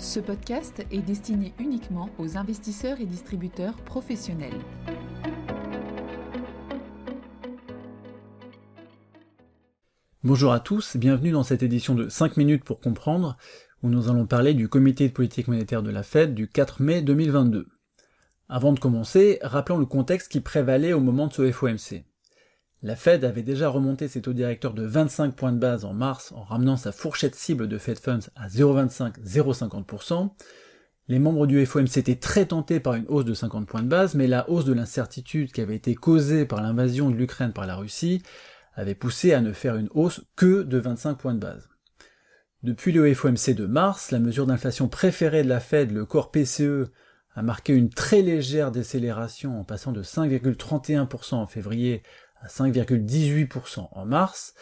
Ce podcast est destiné uniquement aux investisseurs et distributeurs professionnels. Bonjour à tous, bienvenue dans cette édition de 5 minutes pour comprendre, où nous allons parler du comité de politique monétaire de la Fed du 4 mai 2022. Avant de commencer, rappelons le contexte qui prévalait au moment de ce FOMC. La Fed avait déjà remonté ses taux directeurs de 25 points de base en mars en ramenant sa fourchette cible de Fed Funds à 0,25-0,50%. Les membres du FOMC étaient très tentés par une hausse de 50 points de base, mais la hausse de l'incertitude qui avait été causée par l'invasion de l'Ukraine par la Russie avait poussé à ne faire une hausse que de 25 points de base. Depuis le FOMC de mars, la mesure d'inflation préférée de la Fed, le corps PCE, a marqué une très légère décélération en passant de 5,31% en février à 5,18% en mars.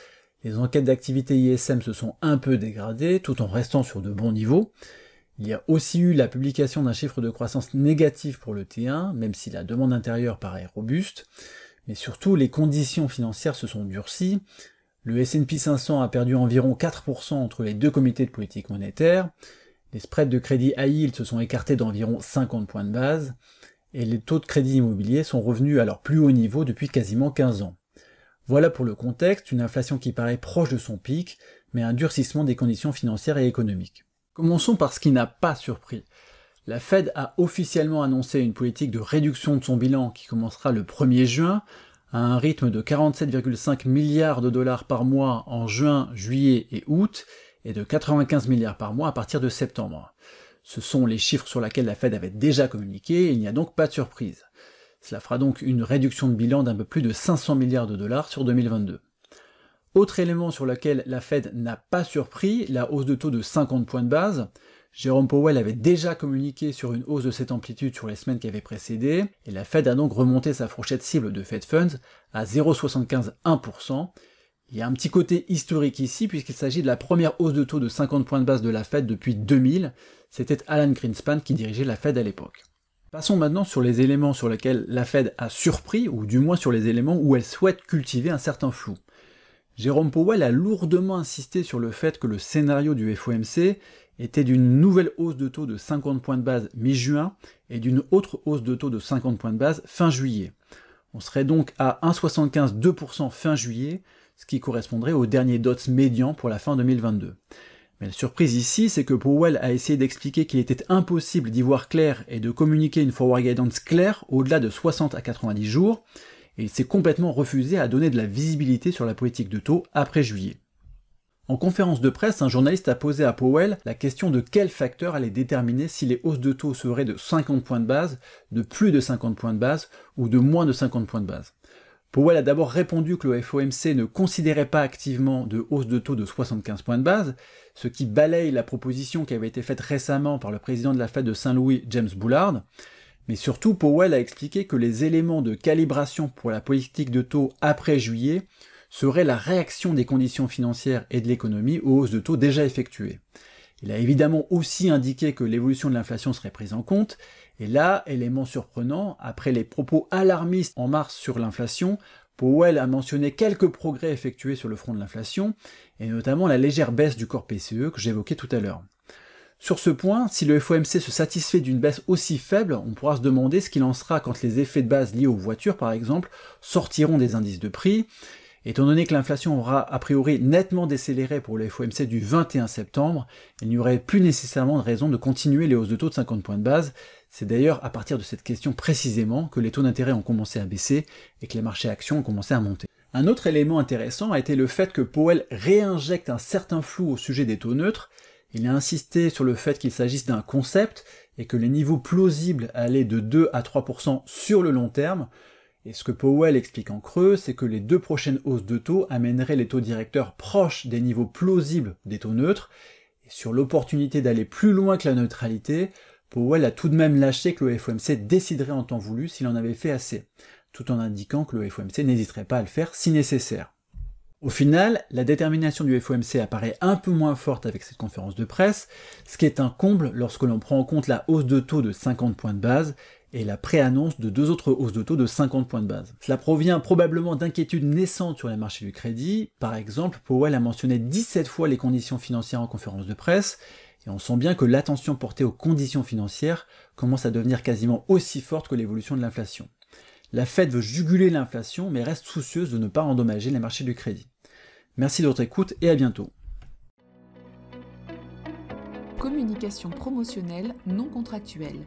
Les enquêtes d'activité ISM se sont un peu dégradées tout en restant sur de bons niveaux. Il y a aussi eu la publication d'un chiffre de croissance négatif pour le T1, même si la demande intérieure paraît robuste. Mais surtout, les conditions financières se sont durcies. Le S&P 500 a perdu environ 4% entre les deux comités de politique monétaire. Les spreads de crédit high yield se sont écartés d'environ 50 points de base et les taux de crédit immobilier sont revenus à leur plus haut niveau depuis quasiment 15 ans. Voilà pour le contexte, une inflation qui paraît proche de son pic, mais un durcissement des conditions financières et économiques. Commençons par ce qui n'a pas surpris. La Fed a officiellement annoncé une politique de réduction de son bilan qui commencera le 1er juin, à un rythme de 47,5 milliards de dollars par mois en juin, juillet et août, et de 95 milliards par mois à partir de septembre. Ce sont les chiffres sur lesquels la Fed avait déjà communiqué, il n'y a donc pas de surprise. Cela fera donc une réduction de bilan d'un peu plus de 500 milliards de dollars sur 2022. Autre élément sur lequel la Fed n'a pas surpris, la hausse de taux de 50 points de base. Jérôme Powell avait déjà communiqué sur une hausse de cette amplitude sur les semaines qui avaient précédé, et la Fed a donc remonté sa fourchette cible de Fed Funds à 0,75-1%, il y a un petit côté historique ici, puisqu'il s'agit de la première hausse de taux de 50 points de base de la Fed depuis 2000. C'était Alan Greenspan qui dirigeait la Fed à l'époque. Passons maintenant sur les éléments sur lesquels la Fed a surpris, ou du moins sur les éléments où elle souhaite cultiver un certain flou. Jérôme Powell a lourdement insisté sur le fait que le scénario du FOMC était d'une nouvelle hausse de taux de 50 points de base mi-juin et d'une autre hausse de taux de 50 points de base fin juillet. On serait donc à 1,75-2% fin juillet, ce qui correspondrait au dernier DOTS médian pour la fin 2022. Mais la surprise ici, c'est que Powell a essayé d'expliquer qu'il était impossible d'y voir clair et de communiquer une forward guidance claire au-delà de 60 à 90 jours, et il s'est complètement refusé à donner de la visibilité sur la politique de taux après juillet. En conférence de presse, un journaliste a posé à Powell la question de quel facteur allait déterminer si les hausses de taux seraient de 50 points de base, de plus de 50 points de base ou de moins de 50 points de base. Powell a d'abord répondu que le FOMC ne considérait pas activement de hausse de taux de 75 points de base, ce qui balaye la proposition qui avait été faite récemment par le président de la Fed de Saint-Louis, James Bullard. Mais surtout, Powell a expliqué que les éléments de calibration pour la politique de taux après juillet seraient la réaction des conditions financières et de l'économie aux hausses de taux déjà effectuées. Il a évidemment aussi indiqué que l'évolution de l'inflation serait prise en compte, et là, élément surprenant, après les propos alarmistes en mars sur l'inflation, Powell a mentionné quelques progrès effectués sur le front de l'inflation, et notamment la légère baisse du corps PCE que j'évoquais tout à l'heure. Sur ce point, si le FOMC se satisfait d'une baisse aussi faible, on pourra se demander ce qu'il en sera quand les effets de base liés aux voitures, par exemple, sortiront des indices de prix, Étant donné que l'inflation aura a priori nettement décéléré pour le FOMC du 21 septembre, il n'y aurait plus nécessairement de raison de continuer les hausses de taux de 50 points de base. C'est d'ailleurs à partir de cette question précisément que les taux d'intérêt ont commencé à baisser et que les marchés actions ont commencé à monter. Un autre élément intéressant a été le fait que Powell réinjecte un certain flou au sujet des taux neutres. Il a insisté sur le fait qu'il s'agisse d'un concept et que les niveaux plausibles allaient de 2 à 3% sur le long terme, et ce que Powell explique en creux, c'est que les deux prochaines hausses de taux amèneraient les taux directeurs proches des niveaux plausibles des taux neutres, et sur l'opportunité d'aller plus loin que la neutralité, Powell a tout de même lâché que le FOMC déciderait en temps voulu s'il en avait fait assez, tout en indiquant que le FOMC n'hésiterait pas à le faire si nécessaire. Au final, la détermination du FOMC apparaît un peu moins forte avec cette conférence de presse, ce qui est un comble lorsque l'on prend en compte la hausse de taux de 50 points de base et la préannonce de deux autres hausses de taux de 50 points de base. Cela provient probablement d'inquiétudes naissantes sur les marchés du crédit. Par exemple, Powell a mentionné 17 fois les conditions financières en conférence de presse, Et on sent bien que l'attention portée aux conditions financières commence à devenir quasiment aussi forte que l'évolution de l'inflation. La Fed veut juguler l'inflation, mais reste soucieuse de ne pas endommager les marchés du crédit. Merci de votre écoute et à bientôt. Communication promotionnelle non contractuelle.